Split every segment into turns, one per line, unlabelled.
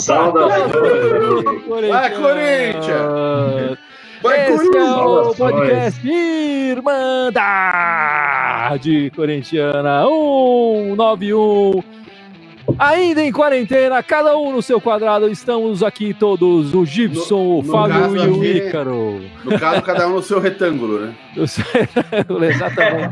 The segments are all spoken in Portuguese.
Saudações!
Vai, Corinthians!
Vai,
Esse é o
Corinthians!
podcast Irmandade Corintiana 191. Ainda em quarentena, cada um no seu quadrado, estamos aqui todos, o Gibson,
No-
o
no
Fábio e o Ícaro.
No caso, cada um no seu retângulo, né?
Eu sei, Exatamente.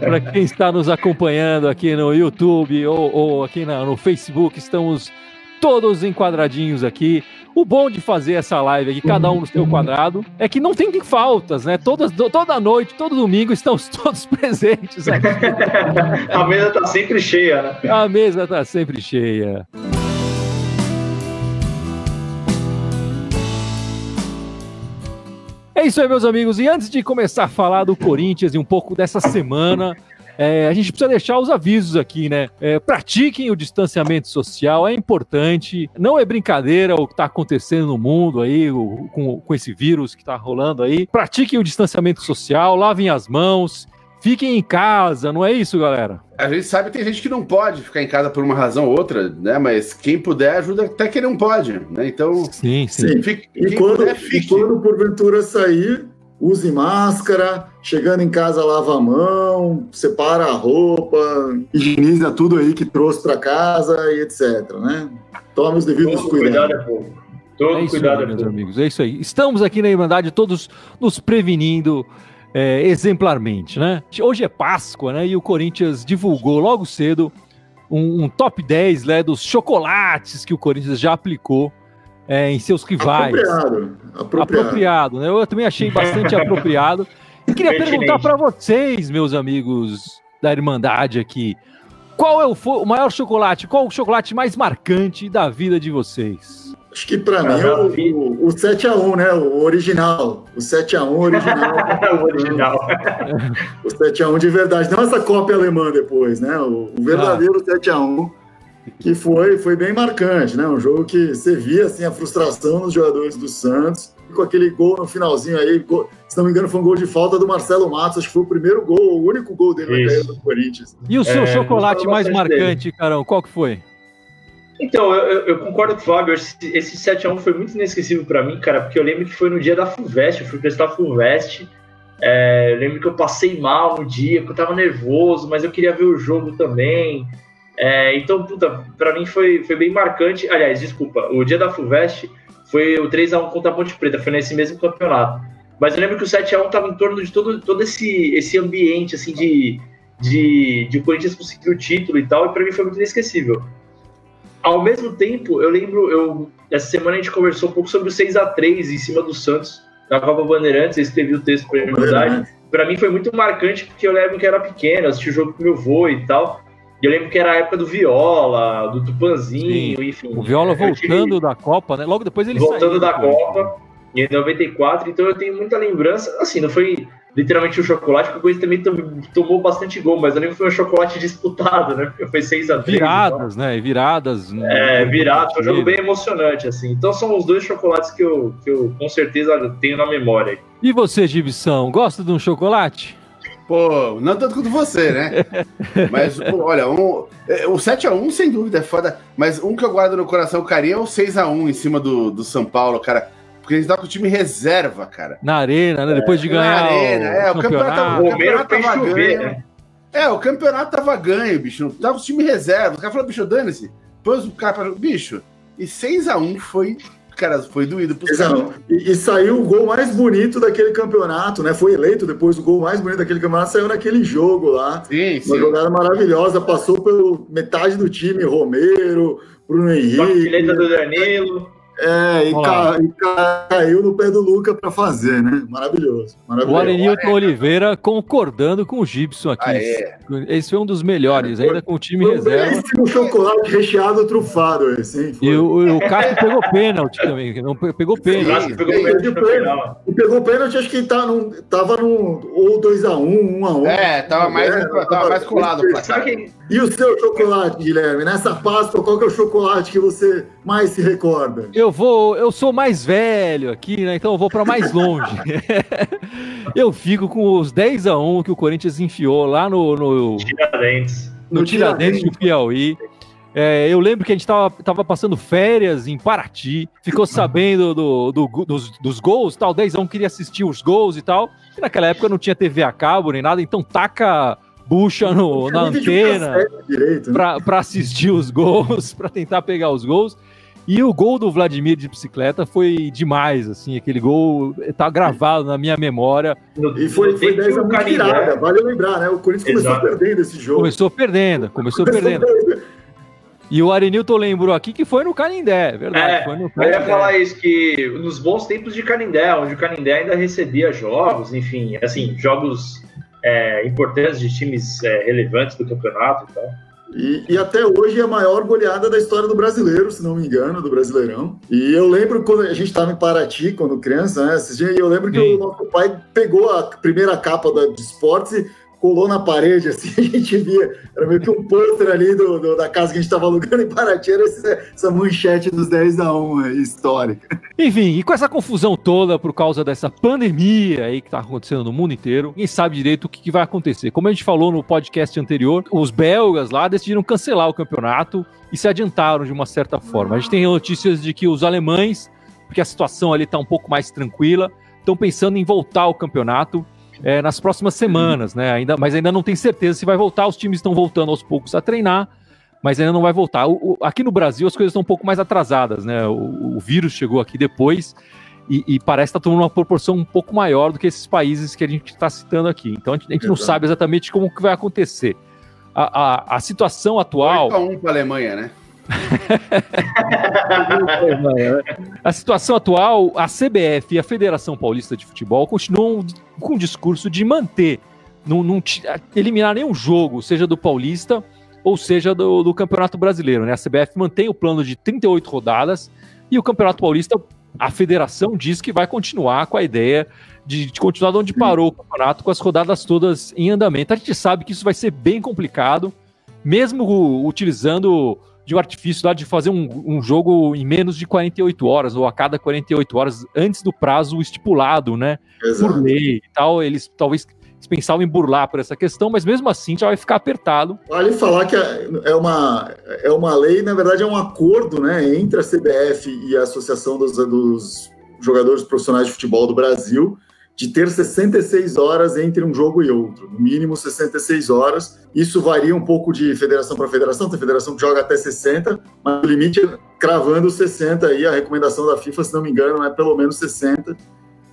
Para quem está nos acompanhando aqui no YouTube ou, ou aqui na- no Facebook, estamos todos enquadradinhos aqui. O bom de fazer essa live aqui, cada um no seu quadrado, é que não tem faltas, né? Todas, toda noite, todo domingo, estamos todos presentes aqui.
A mesa tá sempre cheia, né?
A mesa está sempre cheia. É isso aí, meus amigos. E antes de começar a falar do Corinthians e um pouco dessa semana, é, a gente precisa deixar os avisos aqui, né? É, pratiquem o distanciamento social, é importante. Não é brincadeira o que está acontecendo no mundo aí, o- com, com esse vírus que está rolando aí. Pratiquem o distanciamento social, lavem as mãos, fiquem em casa, não é isso, galera?
A gente sabe que tem gente que não pode ficar em casa por uma razão ou outra, né? Mas quem puder ajuda até quem não pode, né? Então,
Sim, sim.
Sim.
fique,
E
quem
quando,
puder,
e
fique.
quando porventura sair, use máscara, chegando em casa lava a mão, separa a roupa, higieniza tudo aí que trouxe para casa e etc, né? Tome os devidos
Todo
cuidados.
cuidado é pouco. Todo
É isso
cuidado
aí,
é
meus amigos. É isso aí. Estamos aqui na Irmandade, todos nos prevenindo é, exemplarmente, né? Hoje é Páscoa, né? E o Corinthians divulgou logo cedo um, um top 10 né, dos chocolates que o Corinthians já aplicou é, em seus rivais.
Apropriado. Apropriado.
Apropriado, né? Eu também achei bastante apropriado. E queria
Pertinente.
perguntar para vocês, meus amigos da Irmandade aqui, qual é o, o maior chocolate, qual o chocolate mais marcante da vida de vocês?
Acho que para
Ah,
mim
já
o, o, o 7x1, né? O original. O 7x1 original.
o original.
o 7x1 de verdade. Não essa cópia alemã depois, né? O, o verdadeiro 7x1. Que foi, foi bem marcante, né? Um jogo que você via assim, a frustração nos jogadores do Santos. Com aquele gol no finalzinho aí, gol- se não me engano, foi um gol de falta do Marcelo Matos. Acho que foi o primeiro gol, o único gol dele na carreira do Corinthians.
E o seu
É,
chocolate mais marcante, Carão, qual que foi?
Então, eu, eu- eu concordo com o Fábio. Esse, esse 7x1 foi muito inesquecível pra mim, cara, porque eu lembro que foi no dia da Fulvestre. Eu fui prestar a Fulvestre. É, eu lembro que eu passei mal no dia, que eu tava nervoso, mas eu queria ver o jogo também. É, então, puta, pra mim foi, foi bem marcante. Aliás, desculpa, o dia da Fulvestre foi o 3x1 contra a Ponte Preta, foi nesse mesmo campeonato. Mas eu lembro que o 7x1 tava em torno de todo, todo esse, esse ambiente, assim, de, de, de o Corinthians conseguir o título e tal, e pra mim foi muito inesquecível. Ao mesmo tempo, eu lembro, eu, essa semana a gente conversou um pouco sobre o 6 a 3 em cima do Santos, na Copa Bandeirantes, eu escrevi o texto pra Irmandade. Pra mim foi muito marcante, porque eu lembro que eu era pequeno, assisti o jogo com meu avô e tal, eu lembro que era a época do Viola, do Tupanzinho, enfim.
O Viola
Eu tive-
voltando da Copa, né? Logo depois ele
voltando
saiu,
da
né?
Copa, em 94, então eu tenho muita lembrança, assim, não foi literalmente um chocolate, porque o Corinthians também tom- tomou bastante gol, mas eu lembro que foi um chocolate disputado, né? Porque foi 6 a 3
Viradas, né? Viradas.
é, virado, foi um jogo bem emocionante, assim. Então são os dois chocolates que eu, que eu com certeza tenho na memória.
E você, Gibson, gosta de um chocolate?
Pô, não tanto quanto você, né? Mas, pô, olha, um, é, o 7x1, sem dúvida, é foda. Mas um que eu guardo no coração carinho é o 6x1 em cima do, do São Paulo, cara. Porque eles estavam com o time reserva, cara.
Na arena, né? Depois de
na
ganhar
arena, é, o campeonato-.
O Romero
campeonato tava
chover,
ganho.
né?
É, o campeonato tava ganho, bicho. Tava com o time reserva. Os caras falaram, bicho, dane-se. Pôs o cara pra... Bicho, e 6x1 foi... Cara, foi doído caras.
Exato. E, e saiu o gol mais bonito daquele campeonato, né? Foi eleito depois o gol mais bonito daquele campeonato, saiu naquele jogo lá.
Sim,
Uma
sim.
jogada maravilhosa, passou pelo metade do time, Romero, Bruno Henrique.
fileta do Danilo.
É, e, ca- e ca- caiu no pé do Luca para fazer, né? Maravilhoso.
O
maravilhoso.
Arenilton Oliveira concordando com o Gibson aqui.
Ah, é.
Esse foi um dos melhores, ainda com o time
Foi um
reserva.
belíssimo chocolate recheado trufado esse, hein? Foi.
E o, o Cássio pegou pênalti também. que Não pe- pegou
O
pênalti.
Pegou
sim,
o pênalti final.
E pegou pênalti, acho que tá num, tava num ou 2x1, 1x1.
É, tava mais,
É,
tava mais colado o
que
E o seu chocolate, Guilherme? Nessa Páscoa, qual que é o chocolate que você mais se recorda?
Eu vou, eu sou mais velho aqui, né? Então eu vou para mais longe. eu fico com os 10 a 1 que o Corinthians enfiou lá no, no,
Tiradentes.
no Tiradentes do Piauí. É, eu lembro que a gente tava, tava passando férias em Paraty, ficou sabendo do, do, dos, dos gols, tal, 10 um queria assistir os gols e tal. E naquela época não tinha TV a cabo nem nada, então taca bucha no, na antena direito, né? para assistir os gols, para tentar pegar os gols. E o gol do Vladimir de bicicleta foi demais, assim, aquele gol tá gravado na minha memória.
E foi, foi 10 a 1 virada, vale lembrar, né? O Corinthians Exato. começou perdendo esse jogo.
Começou perdendo, começou, começou perdendo. perdendo. E o Arenilton lembrou aqui que foi no Canindé, é verdade. É, foi no
Canindé. Eu ia falar isso, que nos bons tempos de Canindé, onde o Canindé ainda recebia jogos, enfim, assim, jogos é, importantes de times é, relevantes do campeonato e tal.
E, e, até hoje é a maior goleada da história do brasileiro, se não me engano, do Brasileirão. E eu lembro quando a gente estava em Paraty, quando criança, né? E eu lembro que Sim. o nosso pai pegou a primeira capa da, de esportes e colou na parede, assim, a gente via, era meio que um pôster ali do, do, da casa que a gente estava alugando em Paraty, era essa, essa manchete dos 10 a 1 histórica.
Enfim, e com essa confusão toda por causa dessa pandemia aí que está acontecendo no mundo inteiro, ninguém sabe direito o que, que vai acontecer. Como a gente falou no podcast anterior, os belgas lá decidiram cancelar o campeonato e se adiantaram de uma certa forma. A gente tem notícias de que os alemães, porque a situação ali está um pouco mais tranquila, estão pensando em voltar ao campeonato é, nas próximas semanas, né? Ainda, mas ainda não tem certeza se vai voltar. Os times estão voltando aos poucos a treinar, mas ainda não vai voltar. O, o, aqui no Brasil as coisas estão um pouco mais atrasadas, né? O, o vírus chegou aqui depois e, e parece estar tá tomando uma proporção um pouco maior do que esses países que a gente está citando aqui. Então a gente, a gente não sabe exatamente como que vai acontecer. A, a, a situação atual.
8 a 1 para a Alemanha, né?
a situação atual, a CBF e a Federação Paulista de Futebol continuam com o discurso de manter, não, não eliminar nenhum jogo, seja do Paulista ou seja do, do Campeonato Brasileiro. Né? A CBF mantém o plano de 38 rodadas e o Campeonato Paulista, a federação diz que vai continuar com a ideia de, de continuar de onde parou o campeonato, com as rodadas todas em andamento. A gente sabe que isso vai ser bem complicado, mesmo utilizando de um artifício lá de fazer um, um, jogo em menos de 48 horas, ou a cada 48 horas, antes do prazo estipulado, né? Exato. Por lei e tal. Eles talvez pensavam em burlar por essa questão, mas mesmo assim já vai ficar apertado.
Vale falar que é uma, é uma lei, na verdade é um acordo né, entre a CBF e a Associação dos, dos Jogadores Profissionais de Futebol do Brasil, de ter 66 horas entre um jogo e outro, no mínimo 66 horas. Isso varia um pouco de federação para federação, tem federação que joga até 60, mas o limite é cravando 60 aí, a recomendação da FIFA, se não me engano, é pelo menos 60.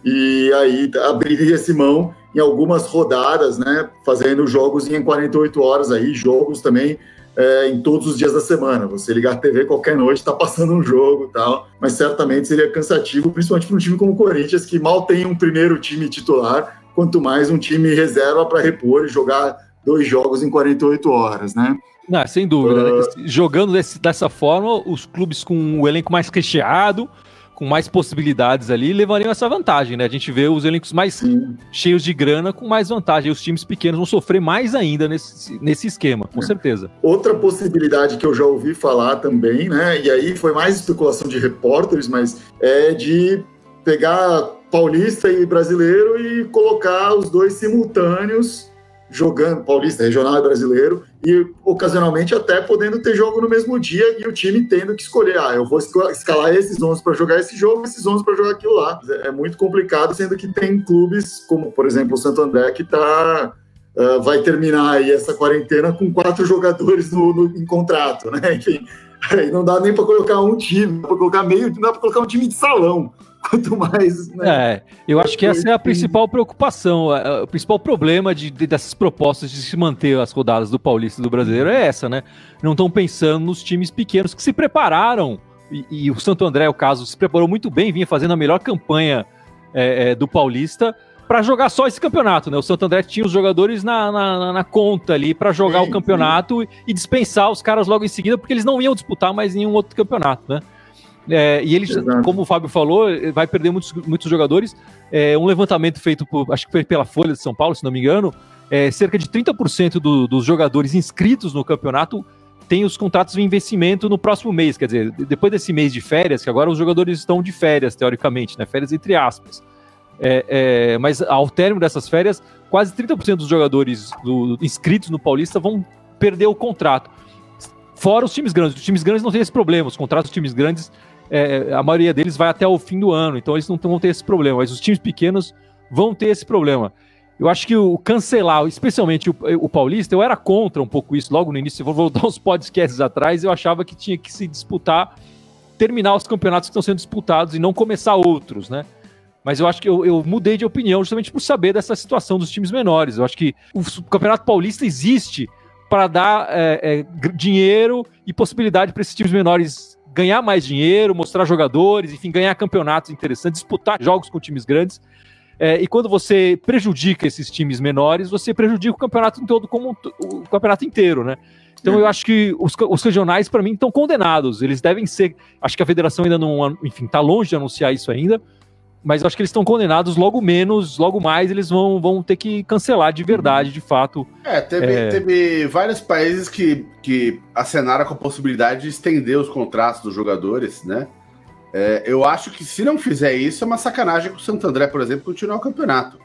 E aí abriria esse mão em algumas rodadas, né, fazendo jogos em 48 horas aí, jogos também é, em todos os dias da semana. Você ligar a TV qualquer noite, está passando um jogo tal. Mas certamente seria cansativo, principalmente para um time como o Corinthians, que mal tem um primeiro time titular, quanto mais um time reserva para repor e jogar dois jogos em 48 horas, né?
Não, sem dúvida. Uh... Né? Ah. Jogando desse, dessa forma, os clubes com o elenco mais recheado, com mais possibilidades ali, levariam essa vantagem, né? A gente vê os elencos mais Sim. cheios de grana com mais vantagem. E os times pequenos vão sofrer mais ainda nesse, nesse esquema, com é. certeza.
Outra possibilidade que eu já ouvi falar também, né? E aí foi mais especulação de repórteres, mas é de pegar paulista e brasileiro e colocar os dois simultâneos jogando paulista, regional e brasileiro, e ocasionalmente até podendo ter jogo no mesmo dia e o time tendo que escolher, ah, eu vou escalar esses 11 para jogar esse jogo, esses 11 para jogar aquilo lá. É muito complicado, sendo que tem clubes como, por exemplo, o Santo André que tá uh, vai terminar aí essa quarentena com quatro jogadores no, no em contrato, né? Enfim, aí não dá nem para colocar um time, para colocar meio, não dá para colocar um time de salão. Quanto mais. Né,
é, eu acho que essa é a principal preocupação. O principal problema de, de, dessas propostas de se manter as rodadas do Paulista e do Brasileiro é essa, né? Não estão pensando nos times pequenos que se prepararam. E, e, o Santo André, o caso, se preparou muito bem, vinha fazendo a melhor campanha é, é, do Paulista para jogar só esse campeonato, né? O Santo André tinha os jogadores na, na, na conta ali para jogar sim, o campeonato sim. e dispensar os caras logo em seguida, porque eles não iam disputar mais nenhum outro campeonato, né? É, e eles, Exato. como o Fábio falou, vai perder muitos, muitos jogadores. É, um levantamento feito por, acho que foi pela Folha de São Paulo, se não me engano, é, cerca de 30% do, dos jogadores inscritos no campeonato têm os contratos de investimento no próximo mês. Quer dizer, depois desse mês de férias, que agora os jogadores estão de férias, teoricamente, né? Férias entre aspas. É, é, mas ao término dessas férias, quase 30% dos jogadores do, inscritos no Paulista vão perder o contrato Fora os times grandes. Os times grandes não têm esse problema. Os contratos dos times grandes, é, a maioria deles vai até o fim do ano, então eles não vão ter esse problema. Mas os times pequenos vão ter esse problema. Eu acho que o cancelar, especialmente o, o, Paulista, eu era contra um pouco isso logo no início. Se vou voltar uns podcasts atrás, eu achava que tinha que se disputar, terminar os campeonatos que estão sendo disputados e não começar outros, né? Mas eu acho que eu, eu, mudei de opinião justamente por saber dessa situação dos times menores. Eu acho que o Campeonato Paulista existe para dar é, é, dinheiro e possibilidade para esses times menores ganhar mais dinheiro, mostrar jogadores, enfim, ganhar campeonatos interessantes, disputar jogos com times grandes. É, e quando você prejudica esses times menores, você prejudica o campeonato todo como o campeonato inteiro, né? Então eu acho que os, os regionais, para mim, estão condenados. Eles devem ser. Acho que a federação ainda não. Enfim, está longe de anunciar isso ainda mas eu acho que eles estão condenados logo menos, logo mais eles vão, vão ter que cancelar de verdade, de fato.
É, teve, é... teve vários países que, que acenaram com a possibilidade de estender os contratos dos jogadores, né? É, eu acho que se não fizer isso, é uma sacanagem com o Santo André, por exemplo, continuar o campeonato.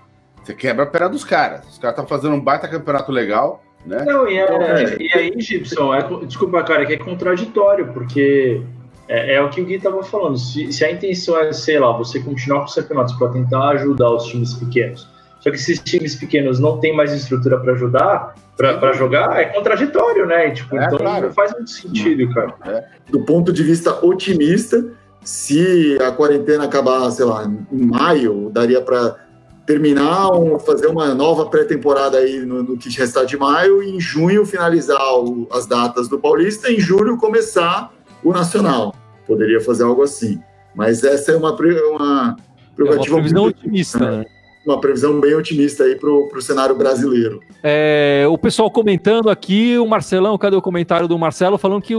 Você quebra a perna dos caras. Os caras estão fazendo um baita campeonato legal, né?
Não, e, é, e aí, Gibson, é, desculpa, cara, é que é contraditório, porque é, é, o que o Gui estava falando. Se, se, a intenção é, sei lá, você continuar com os campeonatos para tentar ajudar os times pequenos, só que esses times pequenos não têm mais estrutura para ajudar, para jogar, é contraditório, né? Tipo, é, então claro. não faz muito sentido, cara. É.
Do ponto de vista otimista, se a quarentena acabar, sei lá, em maio, daria para terminar, um, fazer uma nova pré-temporada aí no, no, que restar de maio, e em junho finalizar o, as datas do Paulista, em julho começar o Nacional. Poderia fazer algo assim. Mas essa é uma, uma
é uma previsão otimista, né?
Uma previsão bem otimista aí para o cenário brasileiro.
É, o pessoal comentando aqui, o Marcelão, cadê o comentário do Marcelo falando que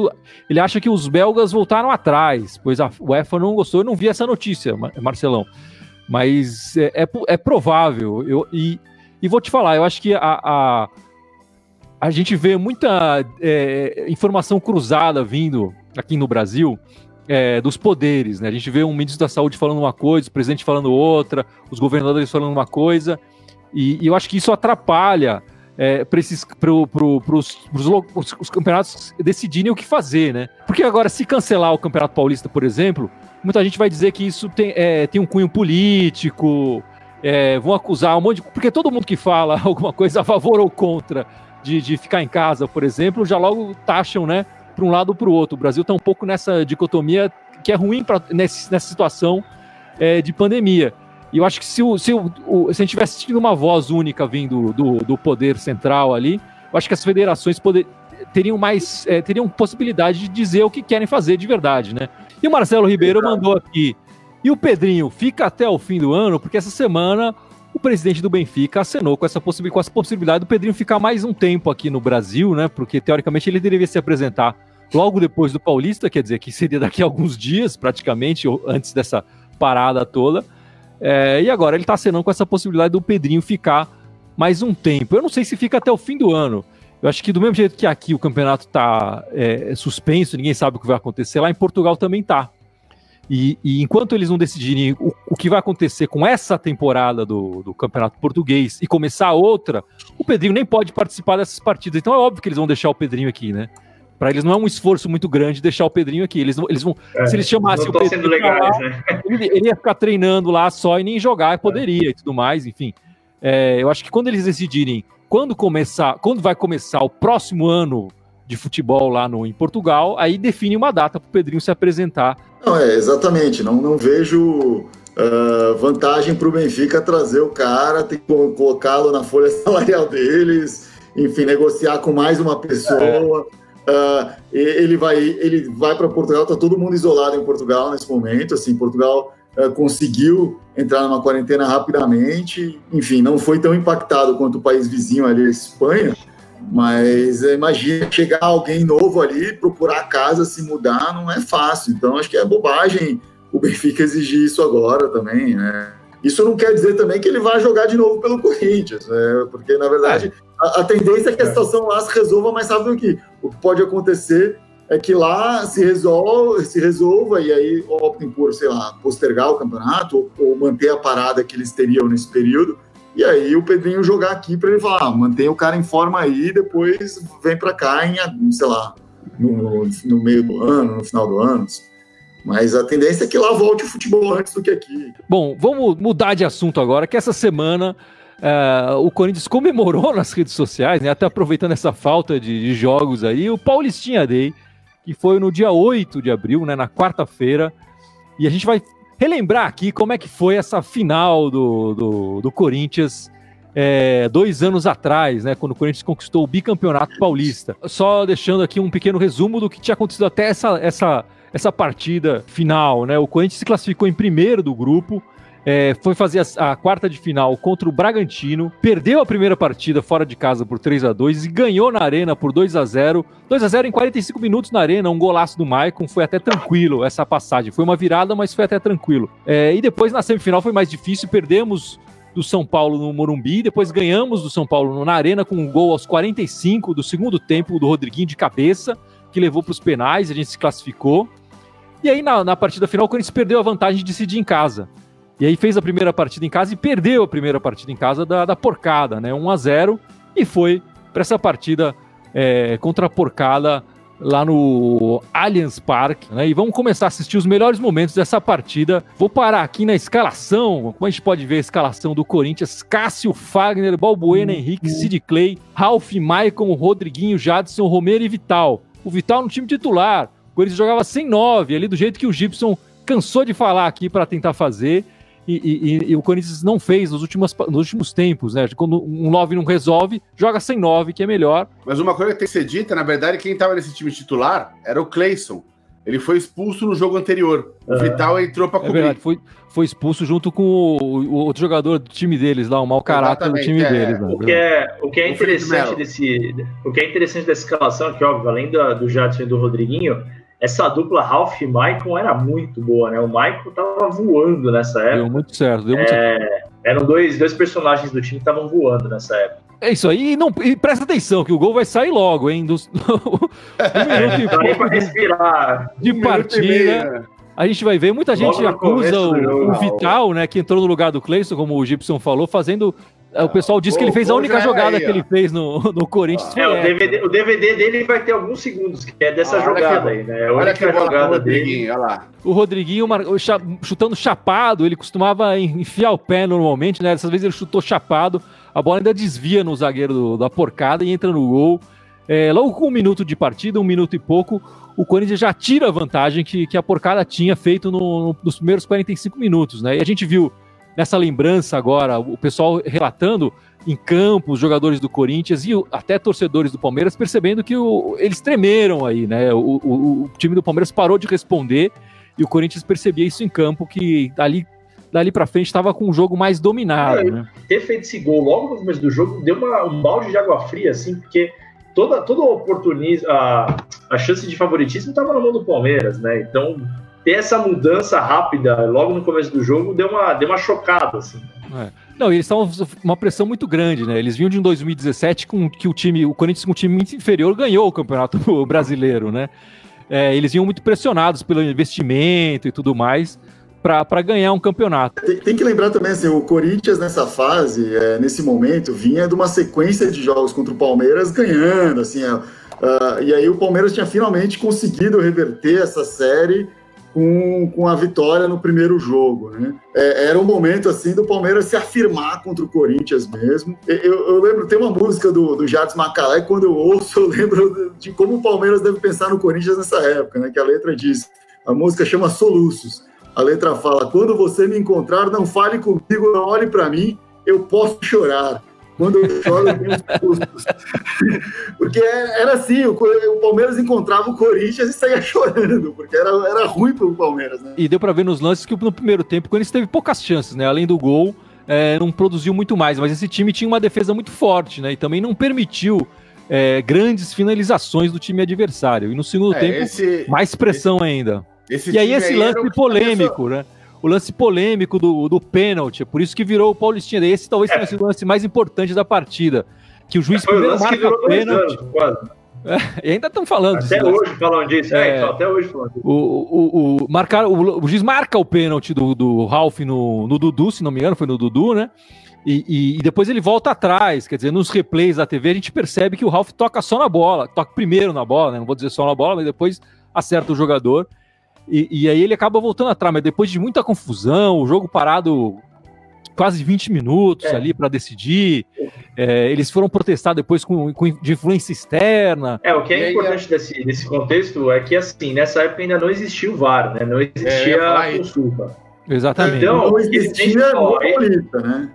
ele acha que os belgas voltaram atrás, pois a UEFA não gostou. Eu não vi essa notícia, Marcelão. Mas é, é, é provável. Eu, e, e vou te falar, eu acho que a, a, a gente vê muita é, informação cruzada vindo aqui no Brasil é, dos poderes, né? A gente vê um ministro da saúde falando uma coisa, o presidente falando outra, os governadores falando uma coisa, e, e eu acho que isso atrapalha é, para pro, pro, pros, pros, os campeonatos decidirem o que fazer, né? Porque agora, se cancelar o Campeonato Paulista, por exemplo, muita gente vai dizer que isso tem, é, tem um cunho político, é, vão acusar um monte de. Porque todo mundo que fala alguma coisa a favor ou contra de, de ficar em casa, por exemplo, já logo taxam, né? Para um lado ou para o outro. O Brasil está um pouco nessa dicotomia que é ruim pra, nessa, nessa situação é, de pandemia. E eu acho que se, o, se, o, o, se a gente tivesse tido uma voz única vindo do, do poder central ali, eu acho que as federações poder, teriam mais é, teriam possibilidade de dizer o que querem fazer de verdade, né? E o Marcelo Ribeiro mandou aqui. E o Pedrinho fica até o fim do ano, porque essa semana o presidente do Benfica acenou com essa, com essa possibilidade do Pedrinho ficar mais um tempo aqui no Brasil, né? Porque teoricamente ele deveria se apresentar logo depois do Paulista, quer dizer, que seria daqui a alguns dias, praticamente, antes dessa parada toda. É, e agora ele está acenando com essa possibilidade do Pedrinho ficar mais um tempo. Eu não sei se fica até o fim do ano. Eu acho que do mesmo jeito que aqui o campeonato está é, suspenso, ninguém sabe o que vai acontecer, lá em Portugal também está. E, e, enquanto eles não decidirem o, o, que vai acontecer com essa temporada do, do Campeonato Português e começar outra, o Pedrinho nem pode participar dessas partidas. Então é óbvio que eles vão deixar o Pedrinho aqui, né? Para eles não é um esforço muito grande deixar o Pedrinho aqui. Eles, eles vão. É, se eles chamassem o Pedrinho. Legais, lá, né? ele, ele, ia ficar treinando lá só e nem jogar, poderia é. e tudo mais, enfim. É, eu acho que quando eles decidirem quando começar, quando vai começar o próximo ano de futebol lá no, em Portugal, aí define uma data para o Pedrinho se apresentar.
Não, é, exatamente. Não, não vejo uh, vantagem para o Benfica trazer o cara, tem que colocá-lo na folha salarial deles, enfim, negociar com mais uma pessoa. É. Uh, ele vai, ele vai para Portugal, está todo mundo isolado em Portugal nesse momento. Assim, Portugal uh, conseguiu entrar numa quarentena rapidamente. Enfim, não foi tão impactado quanto o país vizinho ali, a Espanha. Mas imagina chegar alguém novo ali, procurar casa, se mudar, não é fácil. Então acho que é bobagem o Benfica exigir isso agora também, né? Isso não quer dizer também que ele vai jogar de novo pelo Corinthians, né? porque na verdade é. A, a, tendência é que a situação lá se resolva mais rápido que o que pode acontecer é que lá se resolva, se resolva e aí optem por, sei lá, postergar o campeonato ou, ou manter a parada que eles teriam nesse período. E aí o Pedrinho jogar aqui para ele falar, ah, mantém o cara em forma aí, depois vem para cá em, sei lá, no, no, meio do ano, no final do ano. Mas a tendência é que lá volte o futebol antes do que aqui.
Bom, vamos mudar de assunto agora, que essa semana uh, o Corinthians comemorou nas redes sociais, né, até aproveitando essa falta de, de, jogos aí, o Paulistinha Day, que foi no dia 8 de abril, né, na quarta-feira. E a gente vai relembrar aqui como é que foi essa final do, do, do Corinthians é, dois anos atrás, né, quando o Corinthians conquistou o bicampeonato paulista. Só deixando aqui um pequeno resumo do que tinha acontecido até essa, essa, essa partida final. Né? O Corinthians se classificou em primeiro do grupo. É, foi fazer a, a, quarta de final contra o Bragantino, perdeu a primeira partida fora de casa por 3 a 2 e ganhou na Arena por 2 a 0 2 a 0 em 45 minutos na Arena, um golaço do Maicon, foi até tranquilo essa passagem. Foi uma virada, mas foi até tranquilo. É, e depois na semifinal foi mais difícil, perdemos do São Paulo no Morumbi, depois ganhamos do São Paulo na Arena com um gol aos 45 do segundo tempo do Rodriguinho de cabeça, que levou para os penais, a gente se classificou. E aí na, na partida final o Corinthians perdeu a vantagem de decidir em casa. E aí fez a primeira partida em casa e perdeu a primeira partida em casa da, da porcada, né? 1 a 0 e foi para essa partida é, contra a porcada lá no Allianz Parque, né? E vamos começar a assistir os melhores momentos dessa partida. Vou parar aqui na escalação, como a gente pode ver a escalação do Corinthians: Cássio, Fagner, Balbuena, Henrique, Sid Clay, Ralf, Maicon, Rodriguinho, Jadson, Romero e Vital. O Vital no time titular. O Corinthians jogava sem nove, ali do jeito que o Gibson cansou de falar aqui para tentar fazer e, e, e, o Corinthians não fez nos últimos, nos últimos tempos, né? Quando um 9 não resolve, joga sem 9, que é melhor.
Mas uma coisa que tem que ser dita, na verdade, quem estava nesse time titular era o Clayson. Ele foi expulso no jogo anterior. O é. Vital entrou para
cobrir. É verdade, foi, foi expulso junto com o, o, outro jogador do time deles lá, o mau caráter Exatamente, do time é. deles.
Né? O, que é, o que é interessante desse, o que é interessante dessa escalação, que óbvio, além do, do Jadson e do Rodriguinho, essa dupla Ralph e Michael era muito boa, né? O Michael tava voando nessa época.
Deu muito certo, deu muito é, certo.
Eram dois, dois personagens do time que estavam voando nessa época.
É isso aí, e, não, e presta atenção que o gol vai sair logo, hein? Dos,
um minuto e pouco pra respirar.
De um partida. A gente vai ver, muita gente acusa o, o, Vital, né, que entrou no lugar do Cleison, como o Gibson falou, fazendo é, o pessoal disse que ele fez a única jogada aí, que ele fez no, no Corinthians.
É, o DVD, o DVD, dele vai ter alguns segundos, que é dessa ah, jogada aí, né? Olha que jogada dele. Olha lá.
O Rodriguinho chutando chapado, ele costumava enfiar o pé normalmente, né? Dessa vez ele chutou chapado, a bola ainda desvia no zagueiro do, da porcada e entra no gol. É, logo com um minuto de partida, um minuto e pouco, o Corinthians já tira a vantagem que, que a porcada tinha feito no, no, nos primeiros 45 minutos, né? E a gente viu nessa lembrança agora, o pessoal relatando em campo, os jogadores do Corinthians e até torcedores do Palmeiras percebendo que o, eles tremeram aí, né? O, o, o, time do Palmeiras parou de responder e o Corinthians percebia isso em campo, que dali, dali para frente estava com um jogo mais dominado. É, né?
Ter feito esse gol logo no começo do jogo deu uma, um balde de água fria, assim, porque toda, o oportunismo, a, a chance de favoritismo estava na mão do Palmeiras, né? Então ter essa mudança rápida logo no começo do jogo deu uma, deu uma chocada, assim.
É. Não, eles estavam uma pressão muito grande, né? Eles vinham de um 2017 com que o time, o Corinthians com um time muito inferior ganhou o Campeonato Brasileiro, né? É, eles vinham muito pressionados pelo investimento e tudo mais para ganhar um campeonato.
Tem, tem, que lembrar também assim, o Corinthians nessa fase, é, nesse momento, vinha de uma sequência de jogos contra o Palmeiras ganhando, assim, é, uh, e aí o Palmeiras tinha finalmente conseguido reverter essa série com, com a vitória no primeiro jogo. Né? É, era um momento assim do Palmeiras se afirmar contra o Corinthians mesmo. Eu, eu lembro, tem uma música do, do Jades Macalé, quando eu ouço, eu lembro de como o Palmeiras deve pensar no Corinthians nessa época, né? que a letra diz, a música chama Soluços. A letra fala: Quando você me encontrar, não fale comigo, não olhe para mim, eu posso chorar. Quando eu choro, eu tenho porque era assim, o, o, Palmeiras encontrava o Corinthians e saía chorando, porque era, era ruim pro Palmeiras, né?
E deu para ver nos lances que no primeiro tempo, quando eles teve poucas chances, né? Além do gol, é, não produziu muito mais, mas esse time tinha uma defesa muito forte, né? E também não permitiu é, grandes finalizações do time adversário. E no segundo é, tempo, esse, mais pressão esse, ainda. Esse e aí esse lance polêmico, né? O lance polêmico do, do pênalti, por isso que virou o Paulistinha. Esse talvez tenha é. sido o lance mais importante da partida. Que o juiz é, primeiro marca pênalti. É, e ainda estão falando
Até
disso, né?
hoje falam disso. É,
É.
até hoje falam disso.
O, o, o, marcaram, o, o juiz marca o pênalti do, do Ralph no, no Dudu, se não me engano, foi no Dudu, né? E, e- e depois ele volta atrás, quer dizer, nos replays da TV a gente percebe que o Ralph toca só na bola, toca primeiro na bola, né? Não vou dizer só na bola, mas depois acerta o jogador. E, e aí ele acaba voltando atrás, mas depois de muita confusão, o jogo parado quase 20 minutos
É.
ali para decidir, é, eles foram protestar depois com, com de influência externa.
É, o que
E
é
aí,
importante desse, desse contexto é que, assim, nessa época ainda não existia o VAR, né? Não
É,
existia
falar
a consulta.
Exatamente.
Então,
Não existia
é-
Paulista, né?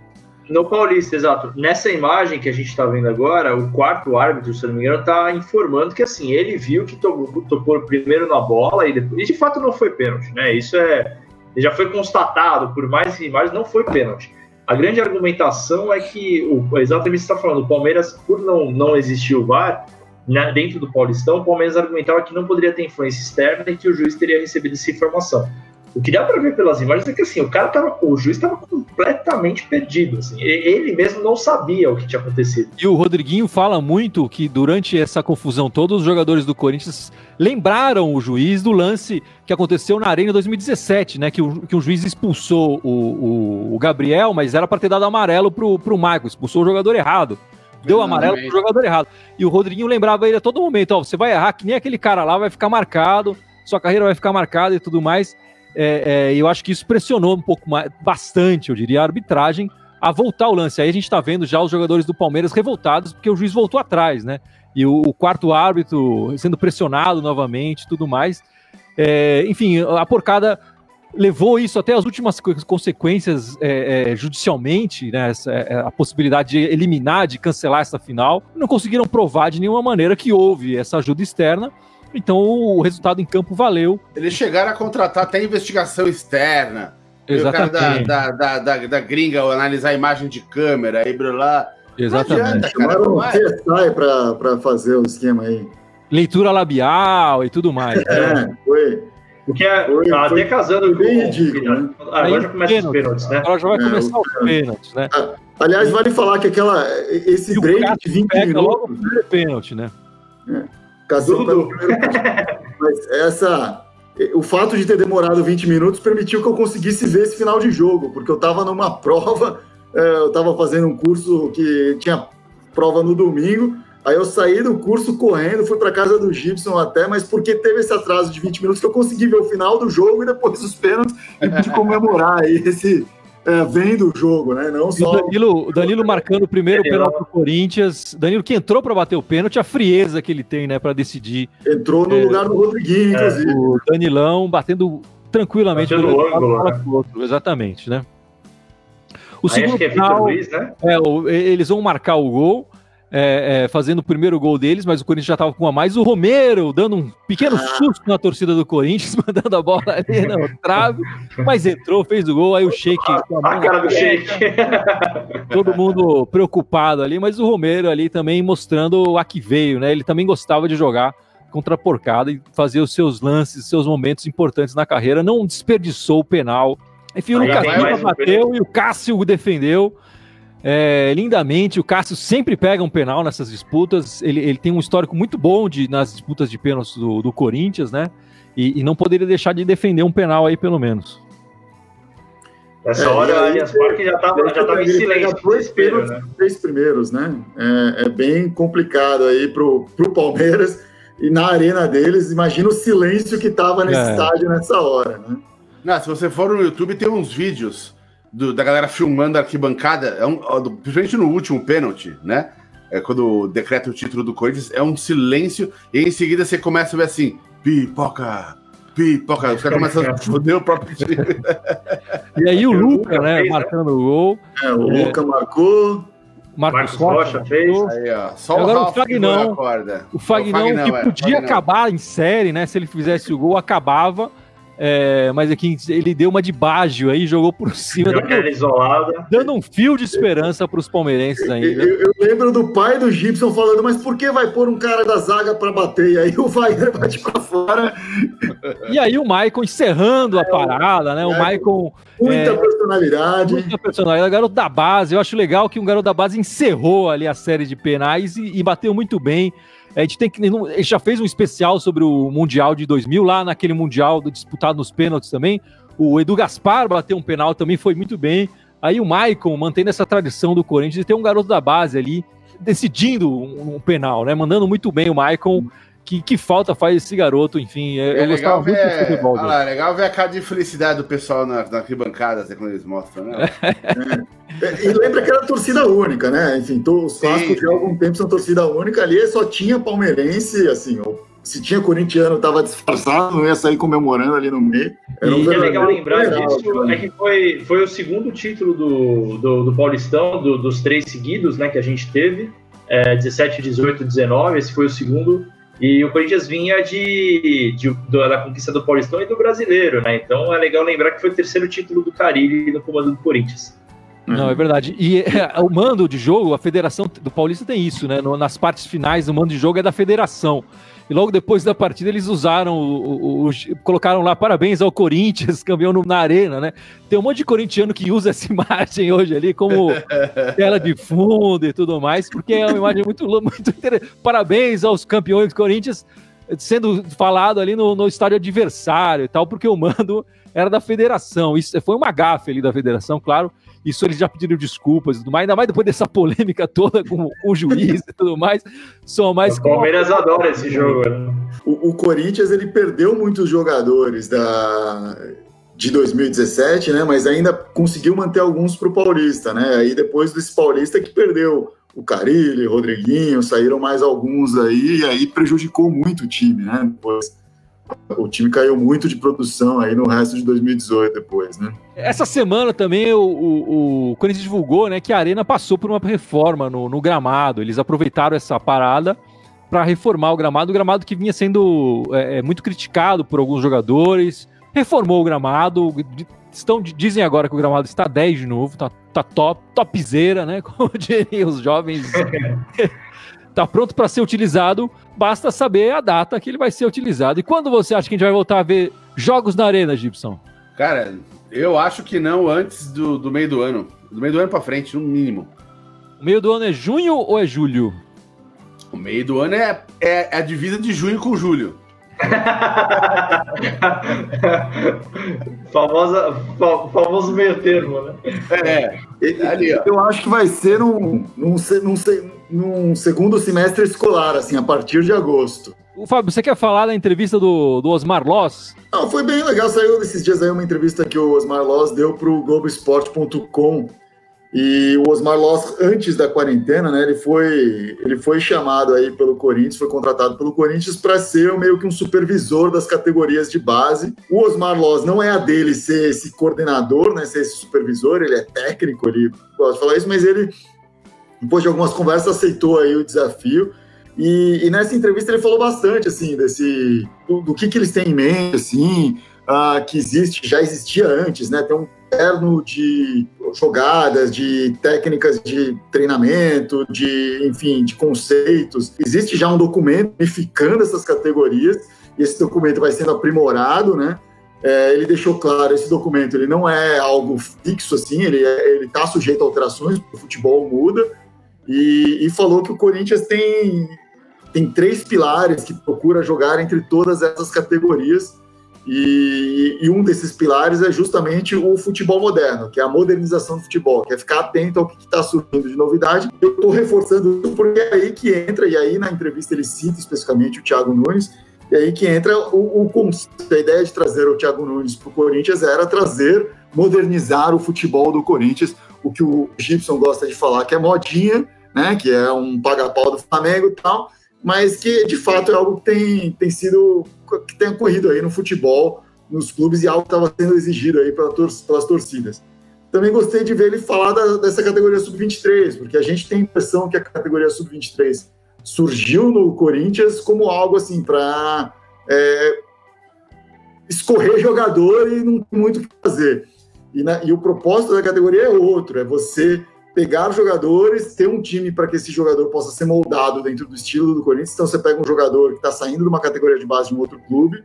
No Paulista, exato. Nessa imagem que a gente está vendo agora, o quarto árbitro, se não me engano, está informando que assim, ele viu que tocou, tocou primeiro na bola e depois. E de fato não foi pênalti, né? Isso é. Já foi constatado por mais imagens, não foi pênalti. A grande argumentação é que, o, exatamente está falando, o Palmeiras, por não, não existir o VAR, né, dentro do Paulistão, o Palmeiras argumentava que não poderia ter influência externa e que o juiz teria recebido essa informação. O que dá para ver pelas imagens é que assim, o cara tava, o juiz estava completamente perdido, assim. Ele mesmo não sabia o que tinha acontecido.
E o Rodriguinho fala muito que durante essa confusão toda, os jogadores do Corinthians lembraram o juiz do lance que aconteceu na Arena em 2017, né? Que o, que o juiz expulsou o, o- o Gabriel, mas era para ter dado amarelo pro, pro Michael, expulsou o jogador errado. Deu amarelo pro jogador errado. E o Rodriguinho lembrava ele a todo momento: ó, você vai errar, que nem aquele cara lá, vai ficar marcado, sua carreira vai ficar marcada e tudo mais. É, é, eu acho que isso pressionou um pouco mais, bastante, eu diria, a arbitragem a voltar o lance. Aí a gente tá vendo já os jogadores do Palmeiras revoltados porque o juiz voltou atrás, né? E o, o quarto árbitro sendo pressionado novamente tudo mais. É, enfim, a porcada levou isso até as últimas co- consequências é, é, judicialmente, né? Essa, é, a possibilidade de eliminar, de cancelar essa final. Não conseguiram provar de nenhuma maneira que houve essa ajuda externa. Então o resultado em campo valeu.
Eles chegaram a contratar até investigação externa. E O cara da,
Exatamente.
da, da, da, da gringa analisar a imagem de câmera, aí lá.
Exatamente.
Chamaram
é.
CSI pra, pra fazer o esquema aí.
Leitura labial e tudo mais.
É, foi.
Porque é,
Foi-
tá
foi
até casando com.
bem ridículo, né?
Ah, agora já começa os pênaltis, né?
Agora já vai
É,
começar
o-
os pênaltis, né?
Aliás, vale falar que aquela, esse
E o
break de 20
Pega logo o
minutos.
primeiro pênalti, né?
Cassio
Dudu.
pelo Mas essa. O fato de ter demorado 20 minutos permitiu que eu conseguisse ver esse final de jogo, porque eu estava numa prova, eh, eu estava fazendo um curso que tinha prova no domingo, aí eu saí do curso correndo, fui para casa do Gibson até, mas porque teve esse atraso de 20 minutos que eu consegui ver o final do jogo e depois os pênaltis e pude comemorar aí esse eh, vendo o jogo, né? Não
E o
só
Danilo, o Danilo marcando o primeiro pênalti do Corinthians. Danilo que entrou para bater o pênalti, a frieza que ele tem, né, para decidir.
entrou no
É.
lugar do Rodriguinho, inclusive.
O Danilão batendo tranquilamente
Batendo
do
o
lado
ângulo, né?
outro, exatamente, né? O
Aí acho
segundo
que é Vitor
final,
Luiz, né?
é, eles vão marcar o gol, é, é, fazendo o primeiro gol deles, mas o Corinthians já estava com uma a mais. O Romero dando um pequeno
Ah.
susto na torcida do Corinthians, mandando a bola ali na trave, mas entrou, fez o gol. Aí o Sheik a
A cara do Sheik.
todo mundo preocupado ali, mas o Romero ali também mostrando a que veio, né? Ele também gostava de jogar contra a porcada e fazer os seus lances, seus momentos importantes na carreira, não desperdiçou o penal. Enfim, o Lucas
um
bateu e o Cássio defendeu é, lindamente. O Cássio sempre pega um penal nessas disputas. Ele, ele tem um histórico muito bom de, nas disputas de pênaltis do, do Corinthians, né? E, e não poderia deixar de defender um penal aí, pelo menos.
Nessa
É,
hora o
aí,
Allianz Parque já tava, já tava em silêncio.
dois pênaltis
né?
três primeiros, né? É, é bem complicado aí pro, pro Palmeiras e na arena deles. Imagina o silêncio que tava nesse
É.
estádio nessa hora, né?
Não, se você for no YouTube, tem uns vídeos do- da galera filmando a arquibancada, é um, principalmente no último pênalti, né? É quando decreta o título do Corinthians, é um silêncio, e em seguida você começa a ver assim: pipoca, pipoca. Os caras começam a foder o próprio time.
E aí o Luca, né,
fez, né?
marcando o gol.
É, o
É.
Luca marcou.
Marcos,
Marcos Rocha fez.
marcou.
Aí, ó, só
Agora o Fagnão. O Fagnão,
Fagnão,
que
é,
podia
Fagnão.
acabar em série, né? Se ele fizesse o gol, acabava. É, mas aqui ele deu uma de Baggio aí, jogou por cima,
Deu
dando,
aquela isolada.
dando um fio de esperança para os palmeirenses
Eu,
ainda.
eu lembro do pai do Gibson falando, mas por que vai pôr um cara da zaga pra bater? E aí o Wagner bate pra fora.
E aí o Maicon encerrando a parada, né? O
é.
Maicon,
Muita
É.
personalidade.
muita personalidade, garoto da base. Eu acho legal que um garoto da base encerrou ali a série de penais e, e bateu muito bem. A gente tem que. Gente já fez um especial sobre o Mundial de 2000, lá naquele Mundial do disputado nos pênaltis também. O Edu Gaspar bateu um penal também, foi muito bem. Aí o Maicon, mantendo essa tradição do Corinthians de ter um garoto da base ali decidindo um, um penal, né? Mandando muito bem o Maicon que, que falta faz esse garoto, enfim.
É, é legal ver, muito futebol. Ah, é legal ver a cara de felicidade do pessoal na, na arquibancada, quando eles mostram, né?
é. E lembra que era torcida única, né? Enfim, os Vasco de algum tempo são torcida única ali, só tinha palmeirense, assim, se tinha corintiano, tava disfarçado, não ia sair comemorando ali no meio.
Era um e é legal lembrar disso, é que foi, foi o segundo título do, do, do Paulistão, do, dos três seguidos, né, que a gente teve, é, 17, 18, 19, esse foi o segundo, e o Corinthians vinha de, de, da conquista do Paulistão e do Brasileiro, né? Então é legal lembrar que foi o terceiro título do Carilli no comando do Corinthians.
Não, é verdade. E é, o mando de jogo, a federação do Paulista tem isso, né? No, nas partes finais, o mando de jogo é da federação. E logo depois da partida eles usaram, o, o, o, colocaram lá parabéns ao Corinthians, campeão no, na arena, né? Tem um monte de corintiano que usa essa imagem hoje ali como tela de fundo e tudo mais, porque é uma imagem muito, muito interessante. Parabéns aos campeões do Corinthians sendo falado ali no, no estádio adversário e tal, porque o mando era da federação. Isso foi uma gafe ali da federação, claro. Isso eles já pediram desculpas e tudo mais, ainda mais depois dessa polêmica toda com, o juiz e tudo mais. Só mais.
O Palmeiras com... adora esse jogo. Né?
O, o, Corinthians ele perdeu muitos jogadores da de 2017, né? Mas ainda conseguiu manter alguns para o Paulista, né? Aí depois desse Paulista que perdeu o Carilli, Rodriguinho, saíram mais alguns aí, e aí prejudicou muito o time, né? Depois o time caiu muito de produção aí no resto de 2018 depois, né?
Essa semana também o, o, o Corinthians divulgou né, que a Arena passou por uma reforma no, no gramado. Eles aproveitaram essa parada para reformar o gramado. O gramado que vinha sendo é, é, muito criticado por alguns jogadores. Reformou o gramado. Estão, dizem agora que o gramado está 10 de novo, tá, tá top, topzera, né? Como diriam os jovens. tá pronto para ser utilizado, basta saber a data que ele vai ser utilizado. E quando você acha que a gente vai voltar a ver jogos na Arena, Gibson?
Cara, eu acho que não antes do, do meio do ano. Do meio do ano para frente, no mínimo.
O meio do ano é junho ou é julho?
O meio do ano é, é, é a divisa de junho com julho.
Famosa, famoso meio termo, né?
É, ali, ó. Eu acho que vai ser num, num, num, num segundo semestre escolar, assim, a partir de agosto.
O Fábio, você quer falar da entrevista do, do Osmar Loss?
Não, foi bem legal. Saiu esses dias aí uma entrevista que o Osmar Loss deu para o Globoesporte.com e o Osmar Loss, antes da quarentena, né, ele foi, ele foi chamado aí pelo Corinthians, foi contratado pelo Corinthians para ser meio que um supervisor das categorias de base. O Osmar Loss não é a dele ser esse coordenador, né, ser esse supervisor, ele é técnico, ele pode falar isso, mas ele, depois de algumas conversas, aceitou aí o desafio. E, e nessa entrevista ele falou bastante, assim, desse, do, do que, que eles têm em mente, assim, uh, que existe, já existia antes, né, tem um terno de jogadas, de técnicas de treinamento, de, enfim, de conceitos. Existe já um documento unificando essas categorias e esse documento vai sendo aprimorado, né? É, ele deixou claro esse documento ele não é algo fixo assim ele é, ele está sujeito a alterações o futebol muda e, e, falou que o Corinthians tem tem três pilares que procura jogar entre todas essas categorias e, e, um desses pilares é justamente o futebol moderno, que é a modernização do futebol, que é ficar atento ao que está surgindo de novidade. Eu estou reforçando isso porque é aí que entra, e aí na entrevista ele cita especificamente o Thiago Nunes, e aí que entra o, o conceito, a ideia de trazer o Thiago Nunes para o Corinthians era trazer, modernizar o futebol do Corinthians, o que o Gibson gosta de falar que é modinha, né, que é um paga-pau do Flamengo e tal, mas que de fato é algo que tem, tem sido que tem ocorrido aí no futebol, nos clubes e algo que estava sendo exigido aí tor pelas torcidas. Também gostei de ver ele falar da, dessa categoria sub-23, porque a gente tem a impressão que a categoria sub-23 surgiu no Corinthians como algo assim para é, escorrer jogador e não tem muito o que fazer. E, na, e o propósito da categoria é outro, é você pegar jogadores, ter um time para que esse jogador possa ser moldado dentro do estilo do Corinthians. Então você pega um jogador que está saindo de uma categoria de base de um outro clube,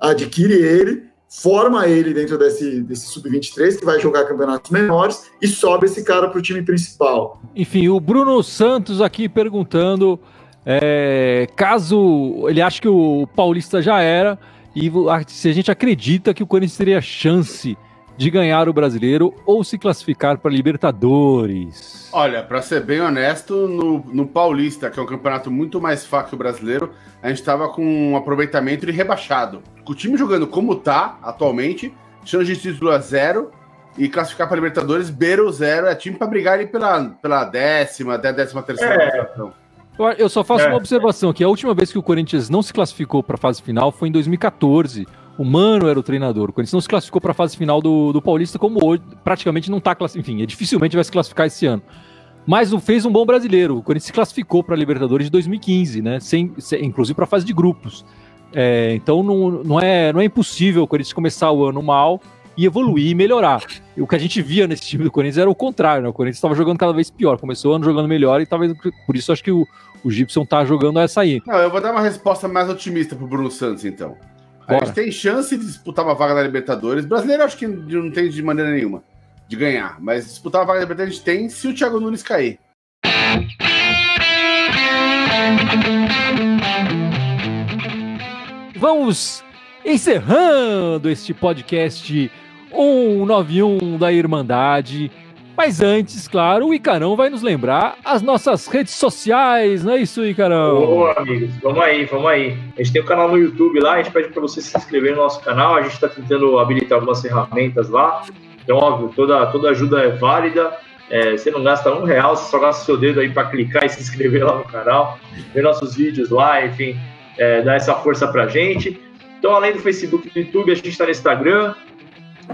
adquire ele, forma ele dentro desse, desse sub-23 que vai jogar campeonatos menores e sobe esse cara para o time principal.
Enfim, o Bruno Santos aqui perguntando É, caso ele ache que o Paulista já era, e se a gente acredita que o Corinthians teria chance de ganhar o brasileiro ou se classificar para Libertadores?
Olha, para ser bem honesto, no, no, Paulista, que é um campeonato muito mais fraco que o brasileiro, a gente estava com um aproveitamento de rebaixado. Com o time jogando como tá atualmente, chance de título a zero e classificar para Libertadores, beira o zero, é time para brigar ali pela, pela décima, até a décima terceira
é. Eu só faço é. uma observação que a última vez que o Corinthians não se classificou para a fase final foi em 2014 o Mano era o treinador. O Corinthians não se classificou para a fase final do, do Paulista, como hoje praticamente não está classificado. Enfim, dificilmente vai se classificar esse ano. Mas fez um bom brasileiro. O Corinthians se classificou para a Libertadores de 2015, né? Sem, sem inclusive para a fase de grupos. É, então não, não, é, não é impossível o Corinthians começar o ano mal e evoluir e melhorar. O que a gente via nesse time do Corinthians era o contrário, né? O Corinthians estava jogando cada vez pior. Começou o ano jogando melhor e talvez por isso acho que o, o Gibson tá jogando essa aí.
Não, eu vou dar uma resposta mais otimista pro Bruno Santos, então. Bora. A gente tem chance de disputar uma vaga na Libertadores. Brasileiro acho que não tem de maneira nenhuma de ganhar, mas disputar uma vaga na Libertadores a gente tem se o Thiago Nunes cair.
Vamos encerrando este podcast 191 da Irmandade. Mas antes, claro, o Icarão vai nos lembrar as nossas redes sociais, não é isso, Icarão?
Boa, amigos, vamos aí, vamos aí. A gente tem um canal no YouTube lá, a gente pede para você se inscrever no nosso canal, a gente está tentando habilitar algumas ferramentas lá. Então, óbvio, toda, toda ajuda é válida. É, você não gasta um real, você só gasta seu dedo aí para clicar e se inscrever lá no canal, ver nossos vídeos lá, enfim, é, dar essa força pra gente. Então, além do Facebook e do YouTube, a gente está no Instagram,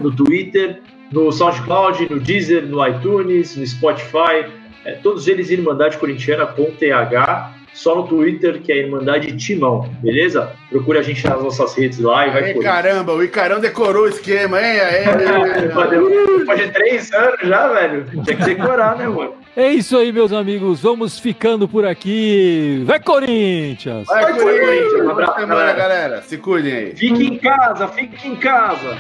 no Twitter, no SoundCloud, no Deezer, no iTunes, no Spotify, é, todos eles Irmandade Corintiana com TH, só no Twitter, que é Irmandade Timão, beleza? Procure a gente nas nossas redes lá e vai
por Caramba, o Icarão decorou o esquema, hein?
Depois de três anos já, velho. Tinha que decorar, né, mano?
É isso aí, meus amigos. Vamos ficando por aqui. Vai, Corinthians!
Vai, Vai Corinthians! Um abraço, galera. galera. Se cuidem aí.
Fique em casa, fique em casa.